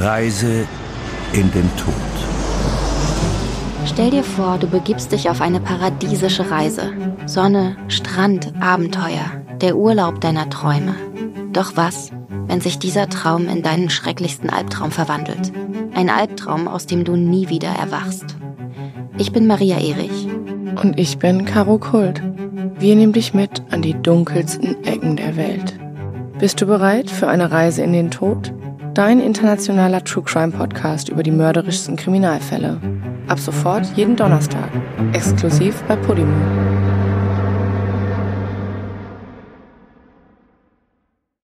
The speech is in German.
Reise in den Tod. Stell dir vor, du begibst dich auf eine paradiesische Reise. Sonne, Strand, Abenteuer, der Urlaub deiner Träume. Doch was, wenn sich dieser Traum in deinen schrecklichsten Albtraum verwandelt? Ein Albtraum, aus dem du nie wieder erwachst. Ich bin Maria Erich. Und ich bin Caro Kult. Wir nehmen dich mit an die dunkelsten Ecken der Welt. Bist du bereit für eine Reise in den Tod? Dein internationaler True Crime Podcast über die mörderischsten Kriminalfälle. Ab sofort jeden Donnerstag. Exklusiv bei Podimo.